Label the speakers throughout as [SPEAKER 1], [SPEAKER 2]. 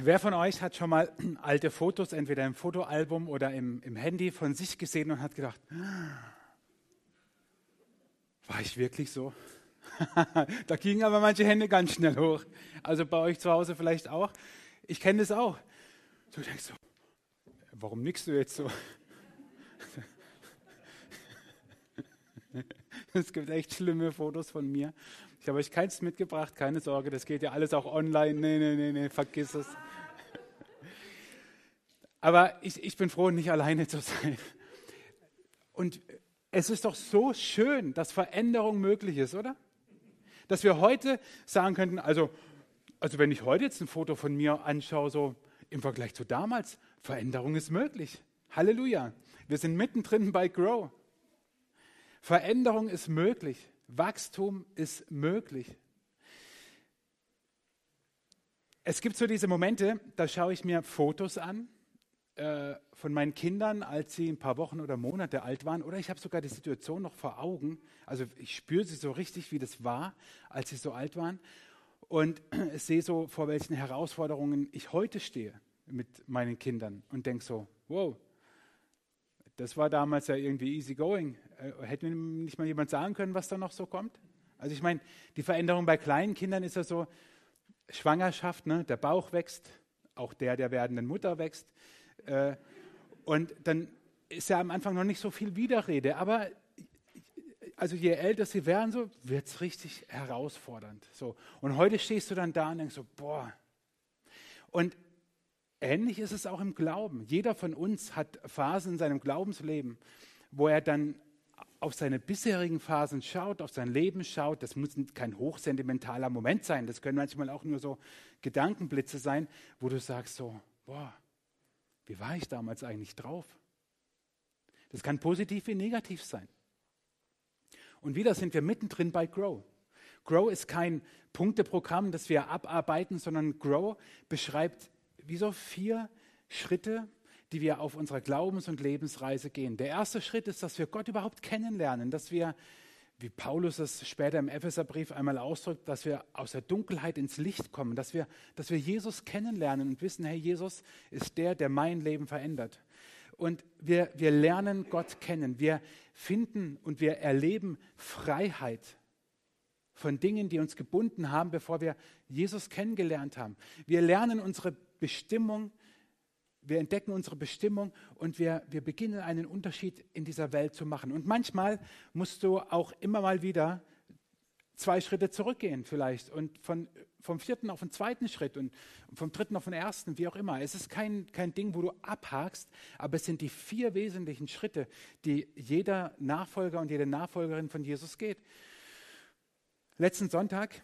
[SPEAKER 1] Wer von euch hat schon mal alte Fotos, entweder im Fotoalbum oder im, im Handy von sich gesehen und hat gedacht, war ich wirklich so? da gingen aber manche Hände ganz schnell hoch. Also bei euch zu Hause vielleicht auch. Ich kenne das auch. Du denkst so, warum nickst du jetzt so? Es gibt echt schlimme Fotos von mir. Ich habe euch keins mitgebracht, keine Sorge, das geht ja alles auch online. Nee, nee, nee, nee, vergiss es. Aber ich, ich bin froh, nicht alleine zu sein. Und es ist doch so schön, dass Veränderung möglich ist, oder? Dass wir heute sagen könnten, also, also wenn ich heute jetzt ein Foto von mir anschaue, so im Vergleich zu damals, Veränderung ist möglich. Halleluja. Wir sind mittendrin bei Grow. Veränderung ist möglich. Wachstum ist möglich. Es gibt so diese Momente, da schaue ich mir Fotos an äh, von meinen Kindern, als sie ein paar Wochen oder Monate alt waren. Oder ich habe sogar die Situation noch vor Augen. Also ich spüre sie so richtig, wie das war, als sie so alt waren. Und ich sehe so, vor welchen Herausforderungen ich heute stehe mit meinen Kindern und denke so, wow, das war damals ja irgendwie easy going. Äh, hätte mir nicht mal jemand sagen können, was da noch so kommt? Also ich meine, die Veränderung bei kleinen Kindern ist ja so, Schwangerschaft, ne? der Bauch wächst, auch der der werdenden Mutter wächst. Äh, und dann ist ja am Anfang noch nicht so viel Widerrede, aber also je älter sie werden, so wird es richtig herausfordernd. So. Und heute stehst du dann da und denkst so, boah. Und ähnlich ist es auch im Glauben. Jeder von uns hat Phasen in seinem Glaubensleben, wo er dann auf seine bisherigen Phasen schaut, auf sein Leben schaut. Das muss kein hochsentimentaler Moment sein. Das können manchmal auch nur so Gedankenblitze sein, wo du sagst so, boah, wie war ich damals eigentlich drauf? Das kann positiv wie negativ sein. Und wieder sind wir mittendrin bei Grow. Grow ist kein Punkteprogramm, das wir abarbeiten, sondern Grow beschreibt wie so vier Schritte, die wir auf unserer Glaubens- und Lebensreise gehen. Der erste Schritt ist, dass wir Gott überhaupt kennenlernen, dass wir, wie Paulus es später im Epheserbrief einmal ausdrückt, dass wir aus der Dunkelheit ins Licht kommen, dass wir, dass wir Jesus kennenlernen und wissen, hey, Jesus ist der, der mein Leben verändert. Und wir, wir lernen Gott kennen. Wir finden und wir erleben Freiheit von Dingen, die uns gebunden haben, bevor wir Jesus kennengelernt haben. Wir lernen unsere Bestimmung wir entdecken unsere Bestimmung und wir, wir beginnen einen Unterschied in dieser Welt zu machen. Und manchmal musst du auch immer mal wieder zwei Schritte zurückgehen vielleicht und von, vom vierten auf den zweiten Schritt und vom dritten auf den ersten, wie auch immer. Es ist kein, kein Ding, wo du abhakst, aber es sind die vier wesentlichen Schritte, die jeder Nachfolger und jede Nachfolgerin von Jesus geht. Letzten Sonntag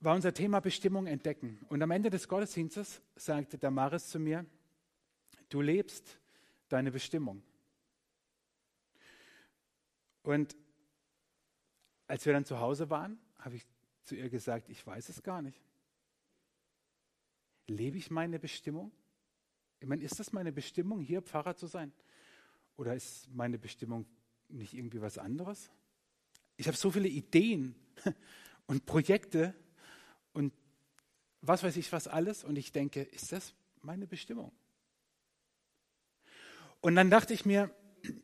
[SPEAKER 1] war unser Thema Bestimmung entdecken. Und am Ende des Gottesdienstes sagte Damaris zu mir, du lebst deine Bestimmung. Und als wir dann zu Hause waren, habe ich zu ihr gesagt, ich weiß es gar nicht. Lebe ich meine Bestimmung? Ich meine, ist das meine Bestimmung, hier Pfarrer zu sein? Oder ist meine Bestimmung nicht irgendwie was anderes? Ich habe so viele Ideen und Projekte, was weiß ich was alles. Und ich denke, ist das meine Bestimmung? Und dann dachte ich mir,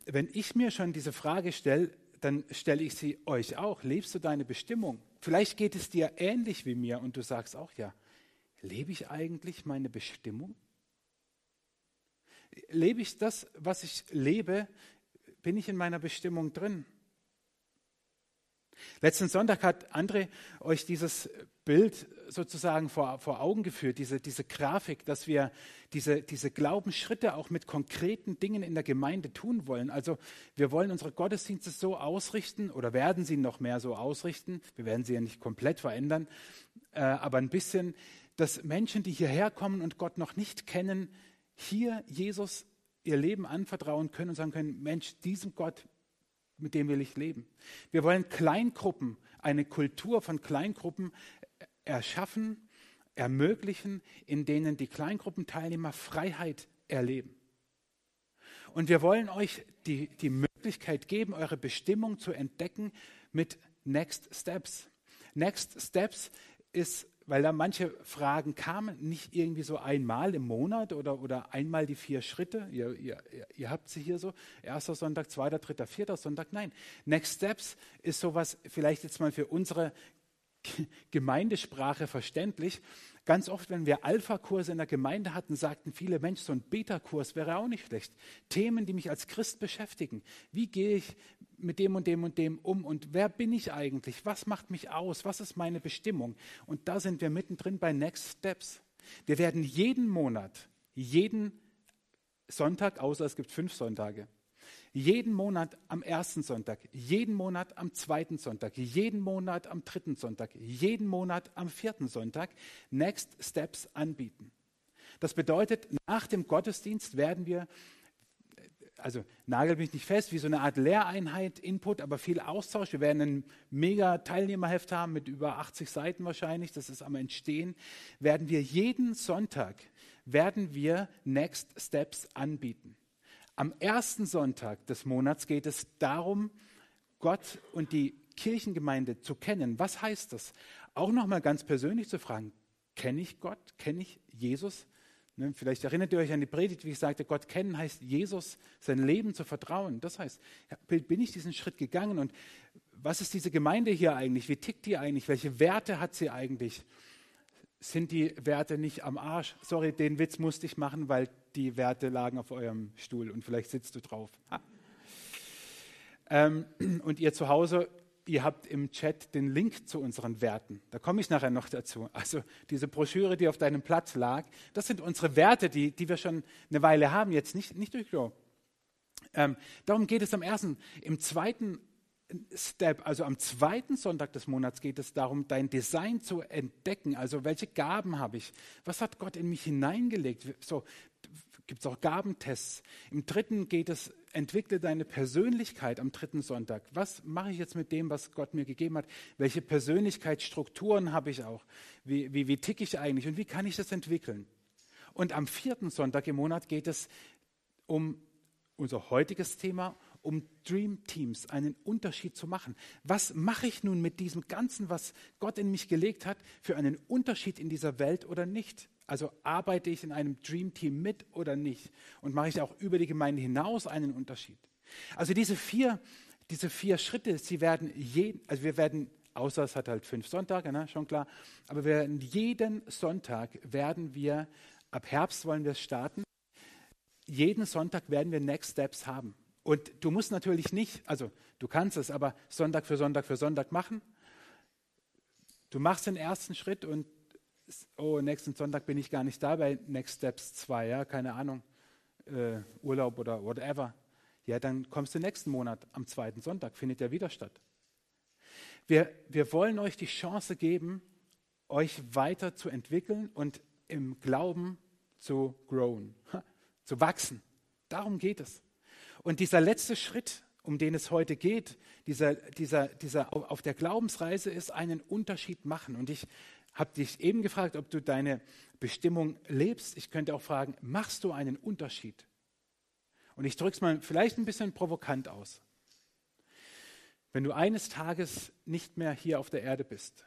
[SPEAKER 1] wenn ich mir schon diese Frage stelle, dann stelle ich sie euch auch. Lebst du deine Bestimmung? Vielleicht geht es dir ähnlich wie mir und du sagst auch, ja, lebe ich eigentlich meine Bestimmung? Lebe ich das, was ich lebe? Bin ich in meiner Bestimmung drin? Letzten Sonntag hat André euch dieses Bild sozusagen vor, vor Augen geführt, diese, diese Grafik, dass wir diese, diese Glaubensschritte auch mit konkreten Dingen in der Gemeinde tun wollen. Also wir wollen unsere Gottesdienste so ausrichten oder werden sie noch mehr so ausrichten. Wir werden sie ja nicht komplett verändern, äh, aber ein bisschen, dass Menschen, die hierher kommen und Gott noch nicht kennen, hier Jesus ihr Leben anvertrauen können und sagen können, Mensch, diesem Gott mit dem will ich leben. Wir wollen Kleingruppen, eine Kultur von Kleingruppen erschaffen, ermöglichen, in denen die Kleingruppenteilnehmer Freiheit erleben. Und wir wollen euch die, die Möglichkeit geben, eure Bestimmung zu entdecken mit Next Steps. Next Steps ist weil da manche Fragen kamen, nicht irgendwie so einmal im Monat oder, oder einmal die vier Schritte. Ihr, ihr, ihr habt sie hier so, erster Sonntag, zweiter, dritter, vierter Sonntag. Nein, Next Steps ist sowas vielleicht jetzt mal für unsere Gemeindesprache verständlich. Ganz oft, wenn wir Alpha-Kurse in der Gemeinde hatten, sagten viele Menschen, so ein Beta-Kurs wäre auch nicht schlecht. Themen, die mich als Christ beschäftigen. Wie gehe ich mit dem und dem und dem um und wer bin ich eigentlich? Was macht mich aus? Was ist meine Bestimmung? Und da sind wir mittendrin bei Next Steps. Wir werden jeden Monat, jeden Sonntag, außer es gibt fünf Sonntage, jeden Monat am ersten Sonntag, jeden Monat am zweiten Sonntag, jeden Monat am dritten Sonntag, jeden Monat am vierten Sonntag Next Steps anbieten. Das bedeutet, nach dem Gottesdienst werden wir, also nagel mich nicht fest, wie so eine Art Lehreinheit, Input, aber viel Austausch. Wir werden ein mega Teilnehmerheft haben mit über 80 Seiten wahrscheinlich, das ist am Entstehen. Werden wir jeden Sonntag, werden wir Next Steps anbieten. Am ersten Sonntag des Monats geht es darum, Gott und die Kirchengemeinde zu kennen. Was heißt das? Auch nochmal ganz persönlich zu fragen, kenne ich Gott? Kenne ich Jesus? Ne, vielleicht erinnert ihr euch an die Predigt, wie ich sagte, Gott kennen heißt Jesus, sein Leben zu vertrauen. Das heißt, bin ich diesen Schritt gegangen und was ist diese Gemeinde hier eigentlich? Wie tickt die eigentlich? Welche Werte hat sie eigentlich? sind die Werte nicht am Arsch. Sorry, den Witz musste ich machen, weil die Werte lagen auf eurem Stuhl und vielleicht sitzt du drauf. Ähm, und ihr zu Hause, ihr habt im Chat den Link zu unseren Werten. Da komme ich nachher noch dazu. Also diese Broschüre, die auf deinem Platz lag, das sind unsere Werte, die, die wir schon eine Weile haben, jetzt nicht, nicht durch Klo. Ähm, darum geht es am ersten. Im zweiten Step, also am zweiten Sonntag des Monats geht es darum, dein Design zu entdecken. Also welche Gaben habe ich? Was hat Gott in mich hineingelegt? So gibt es auch Gabentests. Im dritten geht es, entwickle deine Persönlichkeit am dritten Sonntag. Was mache ich jetzt mit dem, was Gott mir gegeben hat? Welche Persönlichkeitsstrukturen habe ich auch? Wie, wie, wie ticke ich eigentlich und wie kann ich das entwickeln? Und am vierten Sonntag im Monat geht es um unser heutiges Thema um Dream Teams einen Unterschied zu machen. Was mache ich nun mit diesem Ganzen, was Gott in mich gelegt hat, für einen Unterschied in dieser Welt oder nicht? Also arbeite ich in einem Dream Team mit oder nicht? Und mache ich auch über die Gemeinde hinaus einen Unterschied? Also diese vier, diese vier Schritte, sie werden jeden, also wir werden außer es hat halt fünf Sonntage, ne, schon klar. Aber wir werden jeden Sonntag werden wir, ab Herbst wollen wir starten, jeden Sonntag werden wir Next Steps haben. Und du musst natürlich nicht, also du kannst es, aber Sonntag für Sonntag für Sonntag machen. Du machst den ersten Schritt und oh, nächsten Sonntag bin ich gar nicht da bei Next Steps 2, ja, keine Ahnung, äh, Urlaub oder whatever. Ja, dann kommst du nächsten Monat am zweiten Sonntag, findet er wieder statt. Wir, wir wollen euch die Chance geben, euch weiter zu entwickeln und im Glauben zu growen, zu wachsen. Darum geht es. Und dieser letzte Schritt, um den es heute geht, dieser, dieser, dieser auf der Glaubensreise ist einen Unterschied machen. Und ich habe dich eben gefragt, ob du deine Bestimmung lebst. Ich könnte auch fragen, machst du einen Unterschied? Und ich drücke es mal vielleicht ein bisschen provokant aus. Wenn du eines Tages nicht mehr hier auf der Erde bist,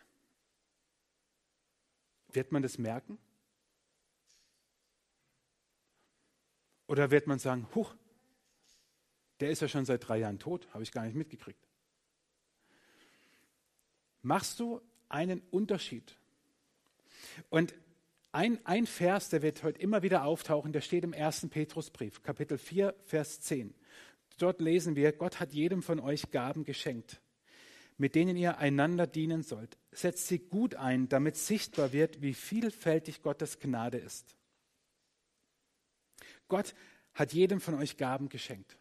[SPEAKER 1] wird man das merken? Oder wird man sagen, huch, der ist ja schon seit drei Jahren tot, habe ich gar nicht mitgekriegt. Machst du einen Unterschied? Und ein, ein Vers, der wird heute immer wieder auftauchen, der steht im ersten Petrusbrief, Kapitel 4, Vers 10. Dort lesen wir, Gott hat jedem von euch Gaben geschenkt, mit denen ihr einander dienen sollt. Setzt sie gut ein, damit sichtbar wird, wie vielfältig Gottes Gnade ist. Gott hat jedem von euch Gaben geschenkt.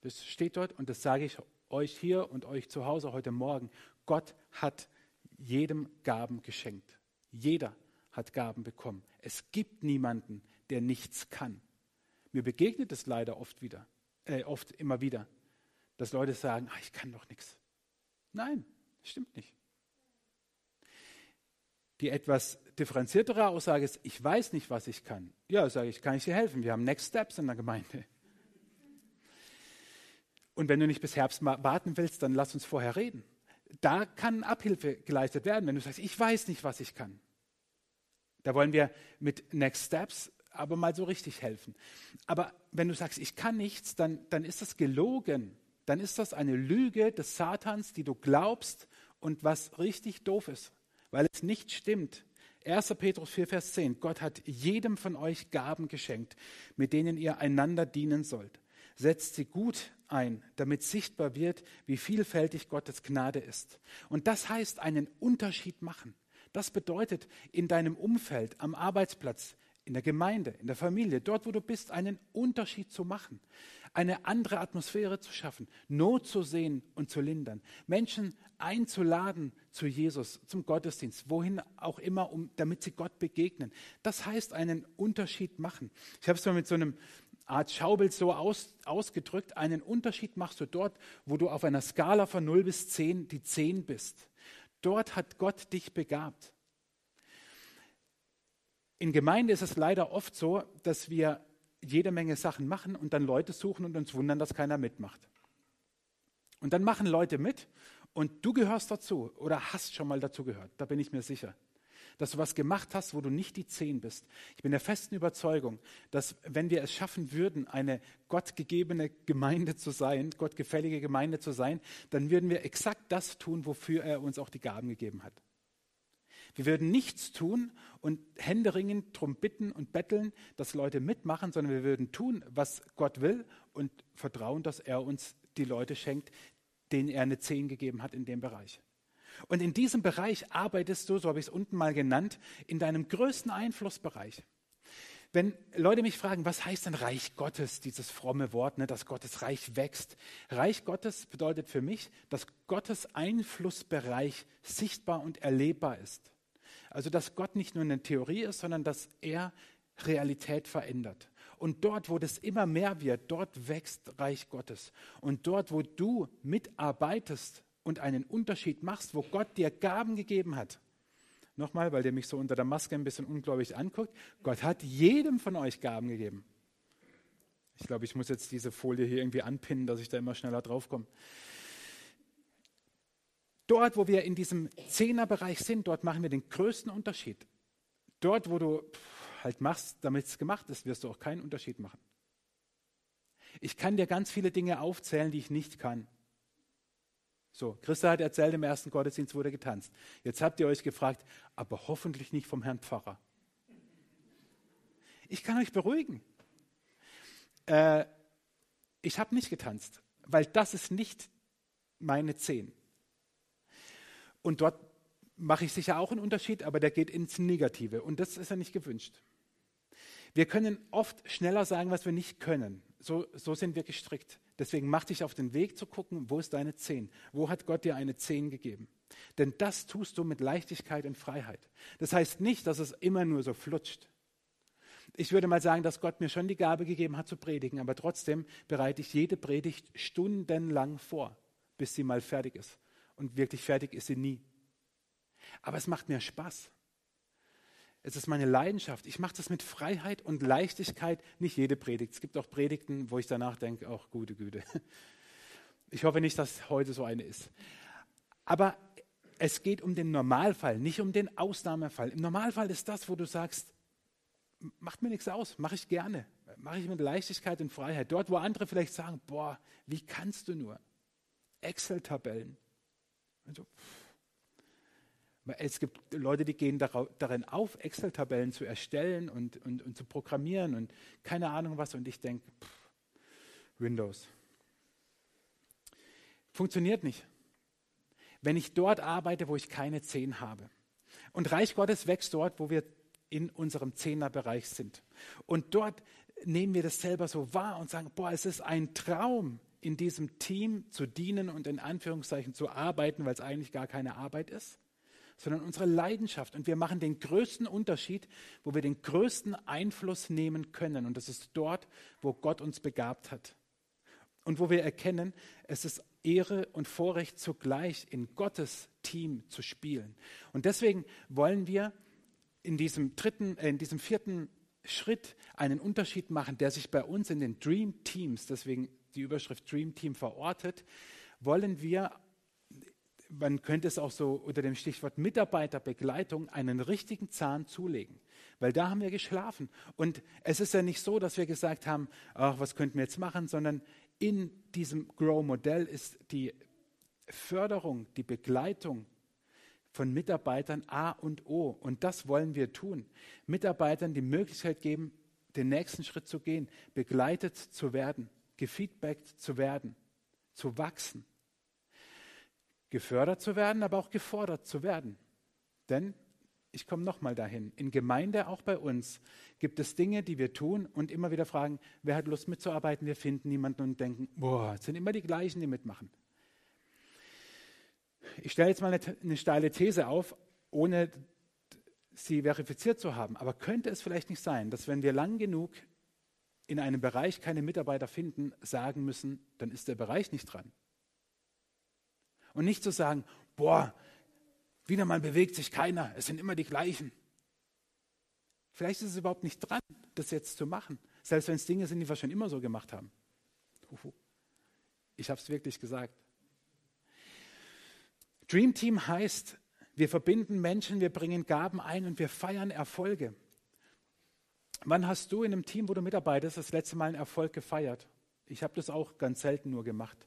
[SPEAKER 1] Das steht dort und das sage ich euch hier und euch zu Hause heute Morgen. Gott hat jedem Gaben geschenkt. Jeder hat Gaben bekommen. Es gibt niemanden, der nichts kann. Mir begegnet es leider oft wieder, äh, oft immer wieder, dass Leute sagen, ah, ich kann doch nichts. Nein, stimmt nicht. Die etwas differenziertere Aussage ist, ich weiß nicht, was ich kann. Ja, sage ich, kann ich dir helfen? Wir haben Next Steps in der Gemeinde. Und wenn du nicht bis Herbst warten willst, dann lass uns vorher reden. Da kann Abhilfe geleistet werden, wenn du sagst, ich weiß nicht, was ich kann. Da wollen wir mit Next Steps aber mal so richtig helfen. Aber wenn du sagst, ich kann nichts, dann, dann ist das gelogen. Dann ist das eine Lüge des Satans, die du glaubst und was richtig doof ist, weil es nicht stimmt. 1. Petrus 4, Vers 10. Gott hat jedem von euch Gaben geschenkt, mit denen ihr einander dienen sollt. Setzt sie gut ein, damit sichtbar wird, wie vielfältig Gottes Gnade ist. Und das heißt einen Unterschied machen. Das bedeutet in deinem Umfeld, am Arbeitsplatz, in der Gemeinde, in der Familie, dort, wo du bist, einen Unterschied zu machen, eine andere Atmosphäre zu schaffen, Not zu sehen und zu lindern, Menschen einzuladen zu Jesus, zum Gottesdienst, wohin auch immer, um, damit sie Gott begegnen. Das heißt einen Unterschied machen. Ich habe es mal mit so einem Art Schaubild so aus, ausgedrückt, einen Unterschied machst du dort, wo du auf einer Skala von 0 bis 10 die 10 bist. Dort hat Gott dich begabt. In Gemeinde ist es leider oft so, dass wir jede Menge Sachen machen und dann Leute suchen und uns wundern, dass keiner mitmacht. Und dann machen Leute mit und du gehörst dazu oder hast schon mal dazu gehört, da bin ich mir sicher. Dass du was gemacht hast, wo du nicht die Zehn bist. Ich bin der festen Überzeugung, dass wenn wir es schaffen würden, eine gottgegebene Gemeinde zu sein, gottgefällige Gemeinde zu sein, dann würden wir exakt das tun, wofür er uns auch die Gaben gegeben hat. Wir würden nichts tun und händeringend drum bitten und betteln, dass Leute mitmachen, sondern wir würden tun, was Gott will und vertrauen, dass er uns die Leute schenkt, denen er eine Zehn gegeben hat in dem Bereich. Und in diesem Bereich arbeitest du, so habe ich es unten mal genannt, in deinem größten Einflussbereich. Wenn Leute mich fragen, was heißt denn Reich Gottes, dieses fromme Wort, ne, dass Gottes Reich wächst? Reich Gottes bedeutet für mich, dass Gottes Einflussbereich sichtbar und erlebbar ist. Also dass Gott nicht nur eine Theorie ist, sondern dass er Realität verändert. Und dort, wo das immer mehr wird, dort wächst Reich Gottes. Und dort, wo du mitarbeitest und einen Unterschied machst, wo Gott dir Gaben gegeben hat. Nochmal, weil der mich so unter der Maske ein bisschen ungläubig anguckt. Gott hat jedem von euch Gaben gegeben. Ich glaube, ich muss jetzt diese Folie hier irgendwie anpinnen, dass ich da immer schneller draufkomme. Dort, wo wir in diesem Zehnerbereich sind, dort machen wir den größten Unterschied. Dort, wo du halt machst, damit es gemacht ist, wirst du auch keinen Unterschied machen. Ich kann dir ganz viele Dinge aufzählen, die ich nicht kann. So, Christa hat erzählt, im ersten Gottesdienst wurde getanzt. Jetzt habt ihr euch gefragt, aber hoffentlich nicht vom Herrn Pfarrer. Ich kann euch beruhigen. Äh, ich habe nicht getanzt, weil das ist nicht meine Zehn. Und dort mache ich sicher auch einen Unterschied, aber der geht ins Negative. Und das ist ja nicht gewünscht. Wir können oft schneller sagen, was wir nicht können. So, so sind wir gestrickt. Deswegen mach dich auf den Weg zu gucken, wo ist deine Zehn? Wo hat Gott dir eine Zehn gegeben? Denn das tust du mit Leichtigkeit und Freiheit. Das heißt nicht, dass es immer nur so flutscht. Ich würde mal sagen, dass Gott mir schon die Gabe gegeben hat zu predigen, aber trotzdem bereite ich jede Predigt stundenlang vor, bis sie mal fertig ist und wirklich fertig ist sie nie. Aber es macht mir Spaß. Es ist meine Leidenschaft. Ich mache das mit Freiheit und Leichtigkeit. Nicht jede Predigt. Es gibt auch Predigten, wo ich danach denke, ach, gute Güte. Ich hoffe nicht, dass heute so eine ist. Aber es geht um den Normalfall, nicht um den Ausnahmefall. Im Normalfall ist das, wo du sagst, macht mir nichts aus, mache ich gerne, mache ich mit Leichtigkeit und Freiheit. Dort, wo andere vielleicht sagen, boah, wie kannst du nur? Excel-Tabellen, also, es gibt Leute, die gehen darin auf, Excel-Tabellen zu erstellen und, und, und, zu programmieren und keine Ahnung was. Und ich denke, Windows. Funktioniert nicht. Wenn ich dort arbeite, wo ich keine Zehn habe. Und Reich Gottes wächst dort, wo wir in unserem Zehnerbereich sind. Und dort nehmen wir das selber so wahr und sagen, boah, es ist ein Traum, in diesem Team zu dienen und in Anführungszeichen zu arbeiten, weil es eigentlich gar keine Arbeit ist, sondern unsere Leidenschaft. Und wir machen den größten Unterschied, wo wir den größten Einfluss nehmen können. Und das ist dort, wo Gott uns begabt hat. Und wo wir erkennen, es ist Ehre und Vorrecht zugleich, in Gottes Team zu spielen. Und deswegen wollen wir in diesem dritten, äh, in diesem vierten Schritt einen Unterschied machen, der sich bei uns in den Dream Teams, deswegen die Überschrift Dream Team verortet, wollen wir, man könnte es auch so unter dem Stichwort Mitarbeiterbegleitung, einen richtigen Zahn zulegen. weil da haben wir geschlafen. Und es ist ja nicht so, dass wir gesagt haben, ach, was könnten wir jetzt machen, sondern in diesem Grow-Modell ist die Förderung, die Begleitung von Mitarbeitern A und O. Und das wollen wir tun. Mitarbeitern die Möglichkeit geben, den nächsten Schritt zu gehen, begleitet zu werden, gefeedbackt zu werden, zu wachsen, gefördert zu werden, aber auch gefordert zu werden. Denn ich komme nochmal dahin. In Gemeinde, auch bei uns, gibt es Dinge, die wir tun und immer wieder fragen, wer hat Lust mitzuarbeiten? Wir finden niemanden und denken, boah, es sind immer die gleichen, die mitmachen. Ich stelle jetzt mal eine, eine steile These auf, ohne sie verifiziert zu haben. Aber könnte es vielleicht nicht sein, dass wenn wir lang genug in einem Bereich keine Mitarbeiter finden, sagen müssen, dann ist der Bereich nicht dran. Und nicht zu sagen, boah, wieder mal bewegt sich keiner, es sind immer die gleichen. Vielleicht ist es überhaupt nicht dran, das jetzt zu machen, selbst wenn es Dinge sind, die wir schon immer so gemacht haben. Ich habe es wirklich gesagt. Dream Team heißt, wir verbinden Menschen, wir bringen Gaben ein und wir feiern Erfolge. Wann hast du in einem Team, wo du mitarbeitest, das letzte Mal einen Erfolg gefeiert? Ich habe das auch ganz selten nur gemacht.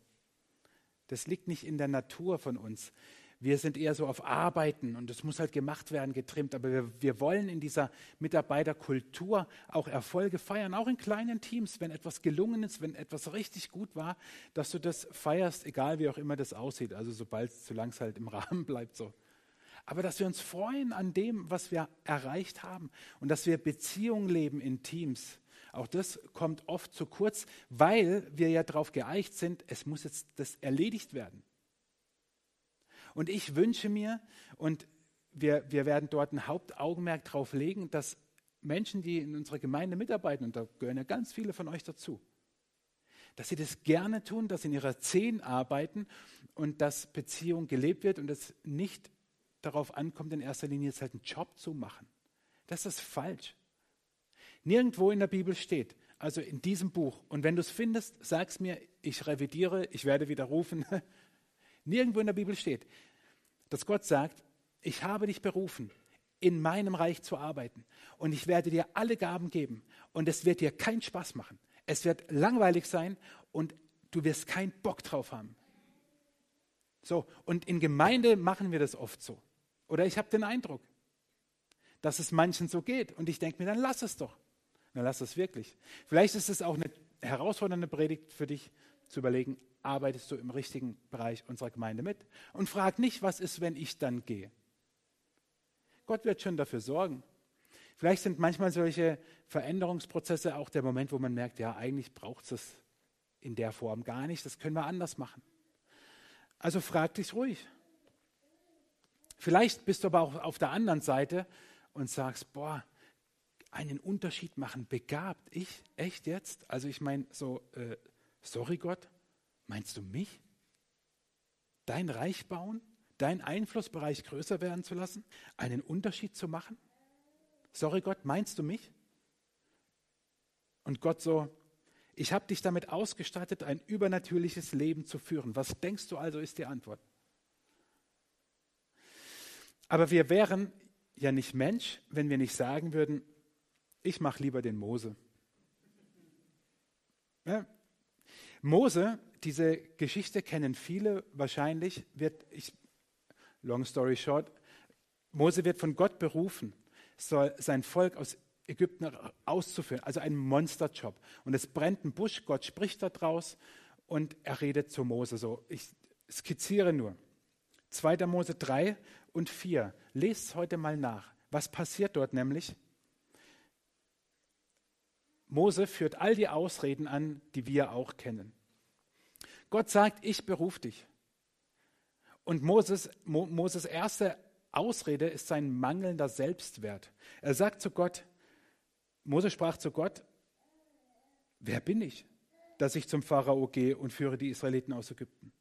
[SPEAKER 1] Das liegt nicht in der Natur von uns. Wir sind eher so auf Arbeiten und es muss halt gemacht werden, getrimmt. Aber wir, wir wollen in dieser Mitarbeiterkultur auch Erfolge feiern, auch in kleinen Teams, wenn etwas gelungen ist, wenn etwas richtig gut war, dass du das feierst, egal wie auch immer das aussieht. Also sobald, es halt im Rahmen bleibt so. Aber dass wir uns freuen an dem, was wir erreicht haben und dass wir Beziehungen leben in Teams. Auch das kommt oft zu kurz, weil wir ja darauf geeicht sind, es muss jetzt das erledigt werden. Und ich wünsche mir, und wir, wir werden dort ein Hauptaugenmerk darauf legen, dass Menschen, die in unserer Gemeinde mitarbeiten, und da gehören ja ganz viele von euch dazu, dass sie das gerne tun, dass sie in ihrer Zehn arbeiten und dass Beziehung gelebt wird und es nicht darauf ankommt, in erster Linie jetzt halt einen Job zu machen. Das ist falsch. Nirgendwo in der Bibel steht, also in diesem Buch, und wenn du es findest, sag es mir, ich revidiere, ich werde widerrufen, Nirgendwo in der Bibel steht, dass Gott sagt, ich habe dich berufen, in meinem Reich zu arbeiten und ich werde dir alle Gaben geben und es wird dir keinen Spaß machen. Es wird langweilig sein und du wirst keinen Bock drauf haben. So, und in Gemeinde machen wir das oft so. Oder ich habe den Eindruck, dass es manchen so geht und ich denke mir, dann lass es doch. Dann lass es wirklich. Vielleicht ist es auch eine herausfordernde Predigt für dich zu überlegen, arbeitest du im richtigen Bereich unserer Gemeinde mit und frag nicht, was ist, wenn ich dann gehe. Gott wird schon dafür sorgen. Vielleicht sind manchmal solche Veränderungsprozesse auch der Moment, wo man merkt, ja, eigentlich braucht es in der Form gar nicht, das können wir anders machen. Also frag dich ruhig. Vielleicht bist du aber auch auf der anderen Seite und sagst, boah, einen Unterschied machen, begabt, ich, echt jetzt? Also ich meine, so, äh, sorry Gott, Meinst du mich? Dein Reich bauen? Deinen Einflussbereich größer werden zu lassen? Einen Unterschied zu machen? Sorry Gott, meinst du mich? Und Gott so, ich habe dich damit ausgestattet, ein übernatürliches Leben zu führen. Was denkst du also ist die Antwort? Aber wir wären ja nicht Mensch, wenn wir nicht sagen würden, ich mache lieber den Mose. Ja? Mose diese Geschichte kennen viele wahrscheinlich, wird, ich, long story short, Mose wird von Gott berufen, soll sein Volk aus Ägypten auszuführen, also ein Monsterjob. Und es brennt ein Busch, Gott spricht da draus und er redet zu Mose so. Ich skizziere nur. 2. Mose 3 und 4. Lest heute mal nach. Was passiert dort nämlich? Mose führt all die Ausreden an, die wir auch kennen. Gott sagt, ich berufe dich. Und Moses, Mo, Moses erste Ausrede ist sein mangelnder Selbstwert. Er sagt zu Gott, Mose sprach zu Gott, wer bin ich, dass ich zum Pharao gehe und führe die Israeliten aus Ägypten?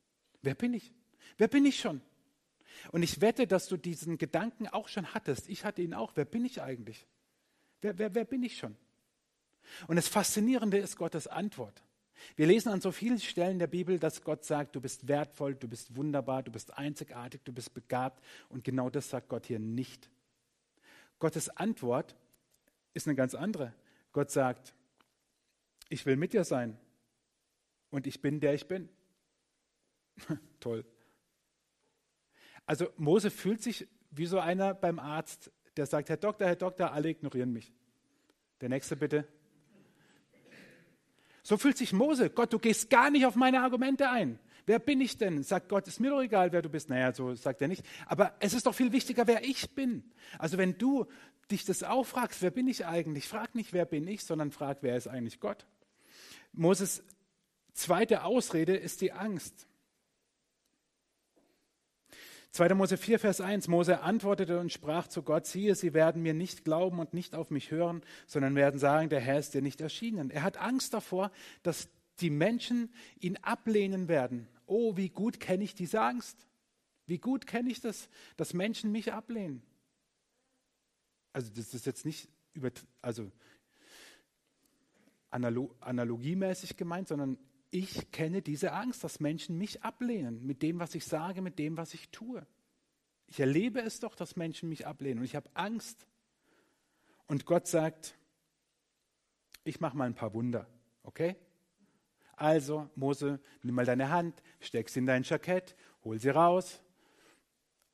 [SPEAKER 1] Wer bin ich? Wer bin ich schon? Und ich wette, dass du diesen Gedanken auch schon hattest. Ich hatte ihn auch. Wer bin ich eigentlich? Wer, wer, wer bin ich schon? Und das Faszinierende ist Gottes Antwort. Wir lesen an so vielen Stellen der Bibel, dass Gott sagt, du bist wertvoll, du bist wunderbar, du bist einzigartig, du bist begabt. Und genau das sagt Gott hier nicht. Gottes Antwort ist eine ganz andere. Gott sagt, ich will mit dir sein und ich bin der ich bin. Toll. Also Mose fühlt sich wie so einer beim Arzt, der sagt, Herr Doktor, Herr Doktor, alle ignorieren mich. Der nächste bitte. So fühlt sich Mose. Gott, du gehst gar nicht auf meine Argumente ein. Wer bin ich denn? Sagt Gott, ist mir doch egal, wer du bist. Naja, so sagt er nicht. Aber es ist doch viel wichtiger, wer ich bin. Also wenn du dich das auch fragst, wer bin ich eigentlich? Frag nicht, wer bin ich, sondern frag, wer ist eigentlich Gott? Moses zweite Ausrede ist die Angst. 2. Mose 4, Vers 1. Mose antwortete und sprach zu Gott, siehe, sie werden mir nicht glauben und nicht auf mich hören, sondern werden sagen, der Herr ist dir nicht erschienen. Er hat Angst davor, dass die Menschen ihn ablehnen werden. Oh, wie gut kenne ich diese Angst. Wie gut kenne ich das, dass Menschen mich ablehnen. Also das ist jetzt nicht über, also analog, analogiemäßig gemeint, sondern ich kenne diese Angst, dass Menschen mich ablehnen mit dem, was ich sage, mit dem, was ich tue. Ich erlebe es doch, dass Menschen mich ablehnen und ich habe Angst. Und Gott sagt, ich mache mal ein paar Wunder, okay? Also, Mose, nimm mal deine Hand, steck sie in dein Jackett, hol sie raus.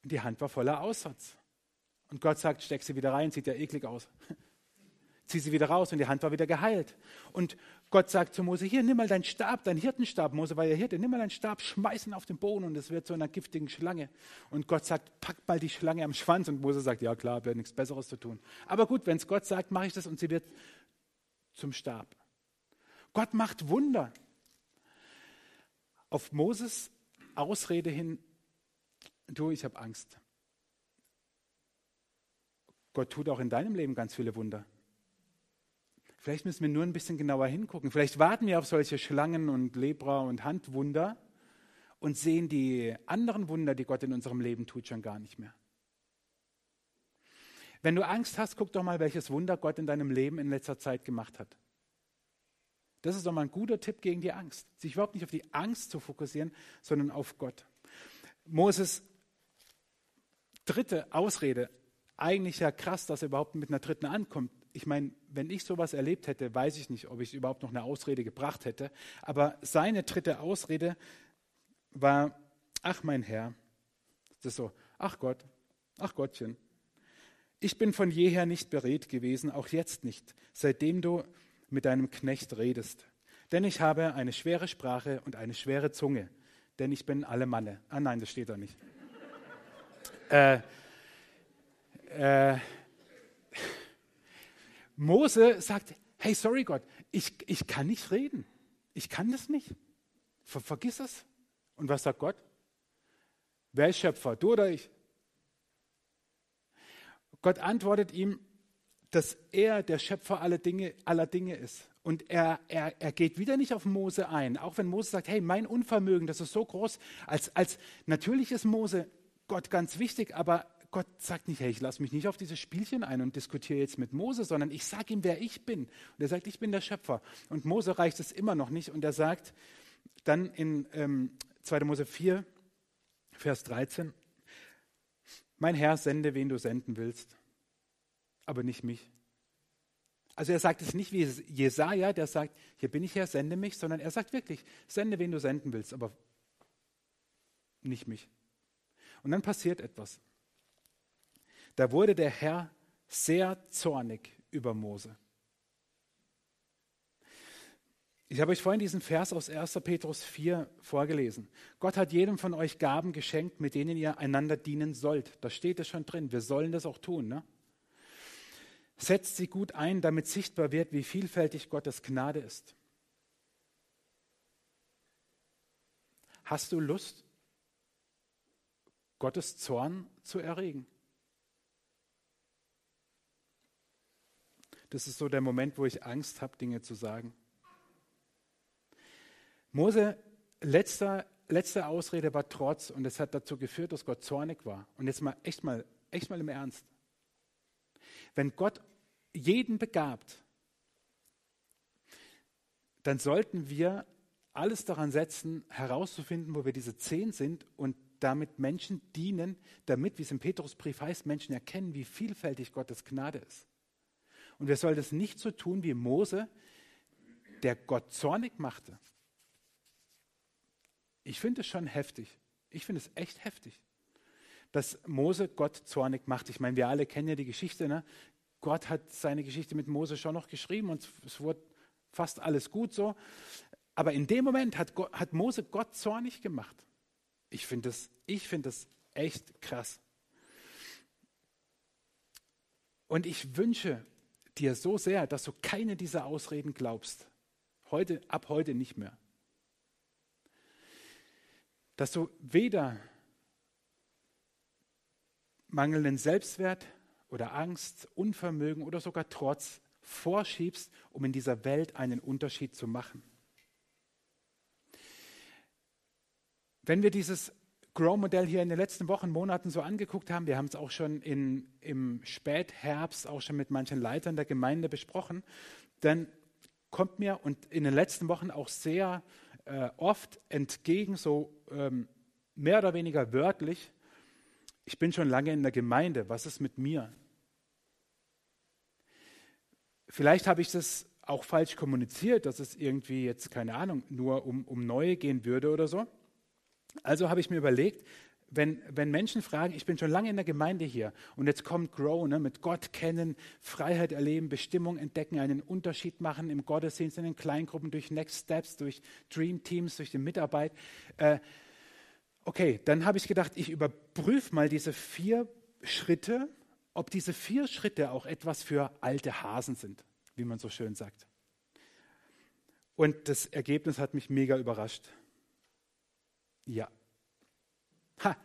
[SPEAKER 1] Die Hand war voller Aussatz. Und Gott sagt, steck sie wieder rein, sieht ja eklig aus zieh sie wieder raus und die Hand war wieder geheilt. Und Gott sagt zu Mose, hier, nimm mal deinen Stab, deinen Hirtenstab. Mose war ja Hirte, nimm mal deinen Stab, schmeiß ihn auf den Boden und es wird zu einer giftigen Schlange. Und Gott sagt, pack mal die Schlange am Schwanz. Und Mose sagt, ja klar, wäre nichts Besseres zu tun. Aber gut, wenn es Gott sagt, mache ich das und sie wird zum Stab. Gott macht Wunder. Auf Moses Ausrede hin, du, ich habe Angst. Gott tut auch in deinem Leben ganz viele Wunder. Vielleicht müssen wir nur ein bisschen genauer hingucken. Vielleicht warten wir auf solche Schlangen und Lebra und Handwunder und sehen die anderen Wunder, die Gott in unserem Leben tut, schon gar nicht mehr. Wenn du Angst hast, guck doch mal, welches Wunder Gott in deinem Leben in letzter Zeit gemacht hat. Das ist doch mal ein guter Tipp gegen die Angst. Sich überhaupt nicht auf die Angst zu fokussieren, sondern auf Gott. Moses dritte Ausrede, eigentlich ja krass, dass er überhaupt mit einer dritten ankommt ich meine, wenn ich sowas erlebt hätte, weiß ich nicht, ob ich überhaupt noch eine Ausrede gebracht hätte. Aber seine dritte Ausrede war, ach mein Herr, das ist so, ach Gott, ach Gottchen, ich bin von jeher nicht beredt gewesen, auch jetzt nicht, seitdem du mit deinem Knecht redest. Denn ich habe eine schwere Sprache und eine schwere Zunge, denn ich bin alle Manne. Ah nein, das steht da nicht. äh, äh, Mose sagt, hey, sorry Gott, ich, ich kann nicht reden. Ich kann das nicht. Ver, vergiss es. Und was sagt Gott? Wer ist Schöpfer, du oder ich? Gott antwortet ihm, dass er der Schöpfer aller Dinge, aller Dinge ist. Und er, er, er geht wieder nicht auf Mose ein, auch wenn Mose sagt, hey, mein Unvermögen, das ist so groß. Als, als natürlich ist Mose Gott ganz wichtig, aber Gott sagt nicht, hey, ich lasse mich nicht auf dieses Spielchen ein und diskutiere jetzt mit Mose, sondern ich sage ihm, wer ich bin. Und er sagt, ich bin der Schöpfer. Und Mose reicht es immer noch nicht. Und er sagt dann in ähm, 2. Mose 4, Vers 13, mein Herr, sende, wen du senden willst, aber nicht mich. Also er sagt es nicht wie Jesaja, der sagt, hier bin ich Herr, sende mich, sondern er sagt wirklich, sende, wen du senden willst, aber nicht mich. Und dann passiert etwas. Da wurde der Herr sehr zornig über Mose. Ich habe euch vorhin diesen Vers aus 1. Petrus 4 vorgelesen. Gott hat jedem von euch Gaben geschenkt, mit denen ihr einander dienen sollt. Da steht es schon drin. Wir sollen das auch tun. Ne? Setzt sie gut ein, damit sichtbar wird, wie vielfältig Gottes Gnade ist. Hast du Lust, Gottes Zorn zu erregen? Das ist so der Moment, wo ich Angst habe, Dinge zu sagen. Mose, letzter, letzte Ausrede war Trotz und es hat dazu geführt, dass Gott zornig war. Und jetzt mal echt mal, echt mal im Ernst. Wenn Gott jeden begabt, dann sollten wir alles daran setzen, herauszufinden, wo wir diese zehn sind und damit Menschen dienen, damit, wie es im Petrusbrief heißt, Menschen erkennen, wie vielfältig Gottes Gnade ist. Und wir sollen das nicht so tun wie Mose, der Gott zornig machte. Ich finde es schon heftig. Ich finde es echt heftig, dass Mose Gott zornig macht. Ich meine, wir alle kennen ja die Geschichte. Ne? Gott hat seine Geschichte mit Mose schon noch geschrieben und es wurde fast alles gut so. Aber in dem Moment hat, Gott, hat Mose Gott zornig gemacht. Ich finde das, find das echt krass. Und ich wünsche dir so sehr, dass du keine dieser Ausreden glaubst. Heute, ab heute nicht mehr. Dass du weder mangelnden Selbstwert oder Angst, Unvermögen oder sogar Trotz vorschiebst, um in dieser Welt einen Unterschied zu machen. Wenn wir dieses Grow-Modell hier in den letzten Wochen, Monaten so angeguckt haben, wir haben es auch schon in, im Spätherbst auch schon mit manchen Leitern der Gemeinde besprochen, dann kommt mir und in den letzten Wochen auch sehr äh, oft entgegen, so ähm, mehr oder weniger wörtlich, ich bin schon lange in der Gemeinde, was ist mit mir? Vielleicht habe ich das auch falsch kommuniziert, dass es irgendwie jetzt, keine Ahnung, nur um, um Neue gehen würde oder so. Also habe ich mir überlegt, wenn, wenn Menschen fragen, ich bin schon lange in der Gemeinde hier und jetzt kommt Grow, ne, mit Gott kennen, Freiheit erleben, Bestimmung entdecken, einen Unterschied machen im Gottesdienst, in den Kleingruppen, durch Next Steps, durch Dream Teams, durch die Mitarbeit. Äh, okay, dann habe ich gedacht, ich überprüfe mal diese vier Schritte, ob diese vier Schritte auch etwas für alte Hasen sind, wie man so schön sagt. Und das Ergebnis hat mich mega überrascht. Ja. Ha.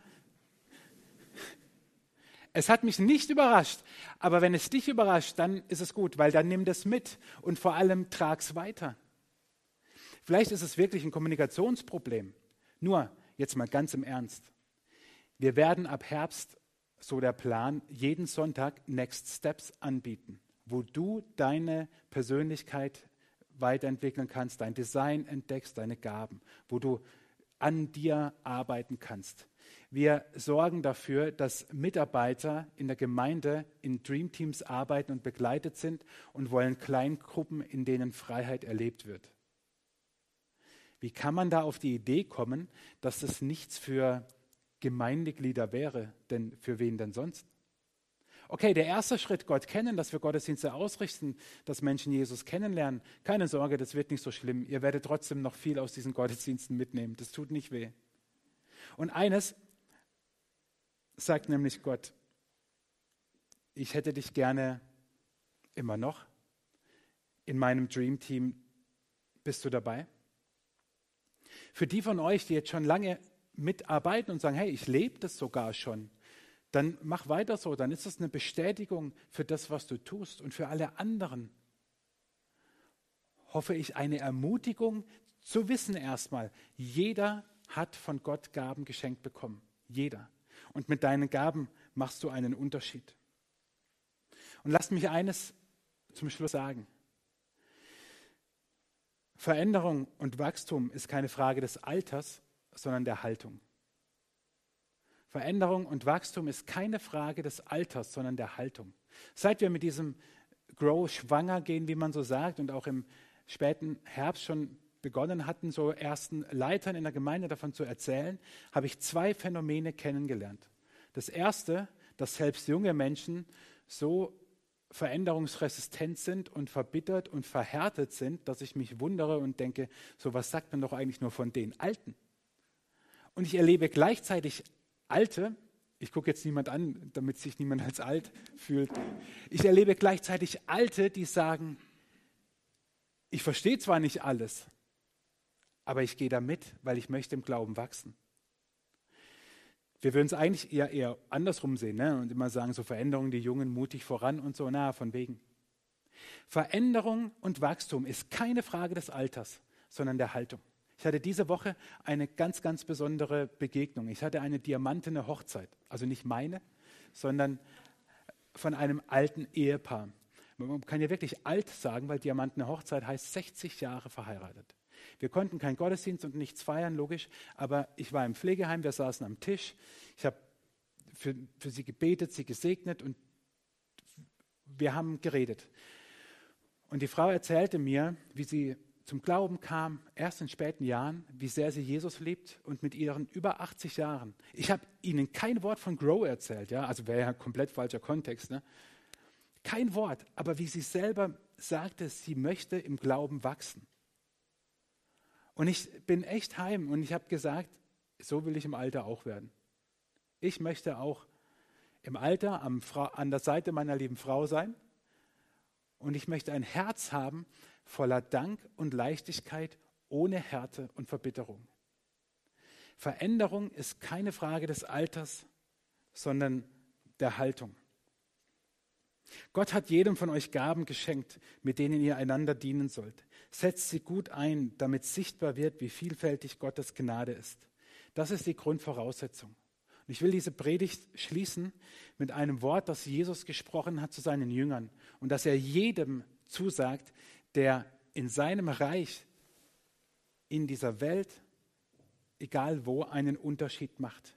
[SPEAKER 1] Es hat mich nicht überrascht, aber wenn es dich überrascht, dann ist es gut, weil dann nimm das mit und vor allem trag es weiter. Vielleicht ist es wirklich ein Kommunikationsproblem. Nur, jetzt mal ganz im Ernst. Wir werden ab Herbst, so der Plan, jeden Sonntag Next Steps anbieten, wo du deine Persönlichkeit weiterentwickeln kannst, dein Design entdeckst, deine Gaben, wo du an dir arbeiten kannst. Wir sorgen dafür, dass Mitarbeiter in der Gemeinde in Dream Teams arbeiten und begleitet sind und wollen Kleingruppen, in denen Freiheit erlebt wird. Wie kann man da auf die Idee kommen, dass das nichts für Gemeindeglieder wäre? Denn für wen denn sonst? Okay, der erste Schritt, Gott kennen, dass wir Gottesdienste ausrichten, dass Menschen Jesus kennenlernen. Keine Sorge, das wird nicht so schlimm. Ihr werdet trotzdem noch viel aus diesen Gottesdiensten mitnehmen. Das tut nicht weh. Und eines sagt nämlich Gott, ich hätte dich gerne immer noch in meinem Dream Team. Bist du dabei? Für die von euch, die jetzt schon lange mitarbeiten und sagen, hey, ich lebe das sogar schon, dann mach weiter so, dann ist das eine Bestätigung für das, was du tust und für alle anderen. Hoffe ich eine Ermutigung zu wissen erstmal, jeder hat von Gott Gaben geschenkt bekommen. Jeder. Und mit deinen Gaben machst du einen Unterschied. Und lasst mich eines zum Schluss sagen. Veränderung und Wachstum ist keine Frage des Alters, sondern der Haltung. Veränderung und Wachstum ist keine Frage des Alters, sondern der Haltung. Seit wir mit diesem Grow schwanger gehen, wie man so sagt, und auch im späten Herbst schon begonnen hatten, so ersten Leitern in der Gemeinde davon zu erzählen, habe ich zwei Phänomene kennengelernt. Das erste, dass selbst junge Menschen so veränderungsresistent sind und verbittert und verhärtet sind, dass ich mich wundere und denke, so was sagt man doch eigentlich nur von den Alten. Und ich erlebe gleichzeitig Alte, ich gucke jetzt niemand an, damit sich niemand als alt fühlt, ich erlebe gleichzeitig Alte, die sagen, ich verstehe zwar nicht alles, aber ich gehe da mit, weil ich möchte im Glauben wachsen. Wir würden es eigentlich eher, eher andersrum sehen ne? und immer sagen, so Veränderungen, die Jungen mutig voran und so, na, von wegen. Veränderung und Wachstum ist keine Frage des Alters, sondern der Haltung. Ich hatte diese Woche eine ganz, ganz besondere Begegnung. Ich hatte eine diamantene Hochzeit. Also nicht meine, sondern von einem alten Ehepaar. Man kann ja wirklich alt sagen, weil diamantene Hochzeit heißt 60 Jahre verheiratet. Wir konnten keinen Gottesdienst und nichts feiern, logisch, aber ich war im Pflegeheim, wir saßen am Tisch. Ich habe für, für sie gebetet, sie gesegnet und wir haben geredet. Und die Frau erzählte mir, wie sie zum Glauben kam, erst in späten Jahren, wie sehr sie Jesus liebt und mit ihren über 80 Jahren. Ich habe ihnen kein Wort von Grow erzählt, ja, also wäre ja komplett falscher Kontext, ne? Kein Wort, aber wie sie selber sagte, sie möchte im Glauben wachsen. Und ich bin echt heim und ich habe gesagt, so will ich im Alter auch werden. Ich möchte auch im Alter an der Seite meiner lieben Frau sein und ich möchte ein Herz haben voller Dank und Leichtigkeit, ohne Härte und Verbitterung. Veränderung ist keine Frage des Alters, sondern der Haltung. Gott hat jedem von euch Gaben geschenkt, mit denen ihr einander dienen sollt. Setzt sie gut ein, damit sichtbar wird, wie vielfältig Gottes Gnade ist. Das ist die Grundvoraussetzung. Und ich will diese Predigt schließen mit einem Wort, das Jesus gesprochen hat zu seinen Jüngern und das er jedem zusagt, der in seinem Reich, in dieser Welt, egal wo, einen Unterschied macht.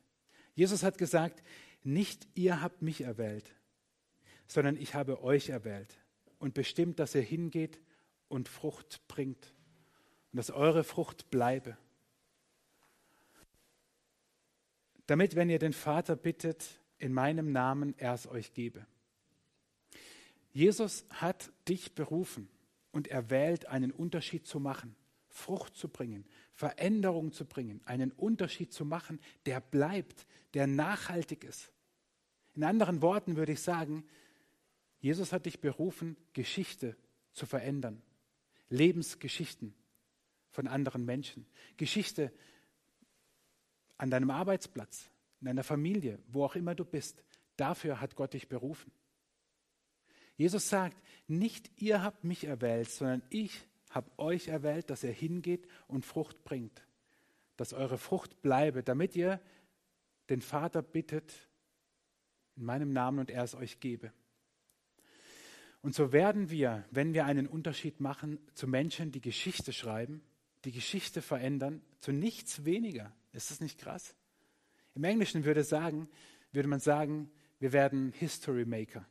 [SPEAKER 1] Jesus hat gesagt, nicht ihr habt mich erwählt, sondern ich habe euch erwählt und bestimmt, dass ihr hingeht und Frucht bringt und dass eure Frucht bleibe. Damit, wenn ihr den Vater bittet, in meinem Namen er es euch gebe. Jesus hat dich berufen und er wählt, einen Unterschied zu machen, Frucht zu bringen, Veränderung zu bringen, einen Unterschied zu machen, der bleibt, der nachhaltig ist. In anderen Worten würde ich sagen, Jesus hat dich berufen, Geschichte zu verändern, Lebensgeschichten von anderen Menschen, Geschichte an deinem Arbeitsplatz, in deiner Familie, wo auch immer du bist. Dafür hat Gott dich berufen. Jesus sagt, nicht ihr habt mich erwählt, sondern ich habe euch erwählt, dass ihr hingeht und Frucht bringt, dass eure Frucht bleibe, damit ihr den Vater bittet in meinem Namen und er es euch gebe. Und so werden wir, wenn wir einen Unterschied machen, zu Menschen, die Geschichte schreiben, die Geschichte verändern, zu nichts weniger. Ist das nicht krass? Im Englischen würde, sagen, würde man sagen, wir werden History Maker.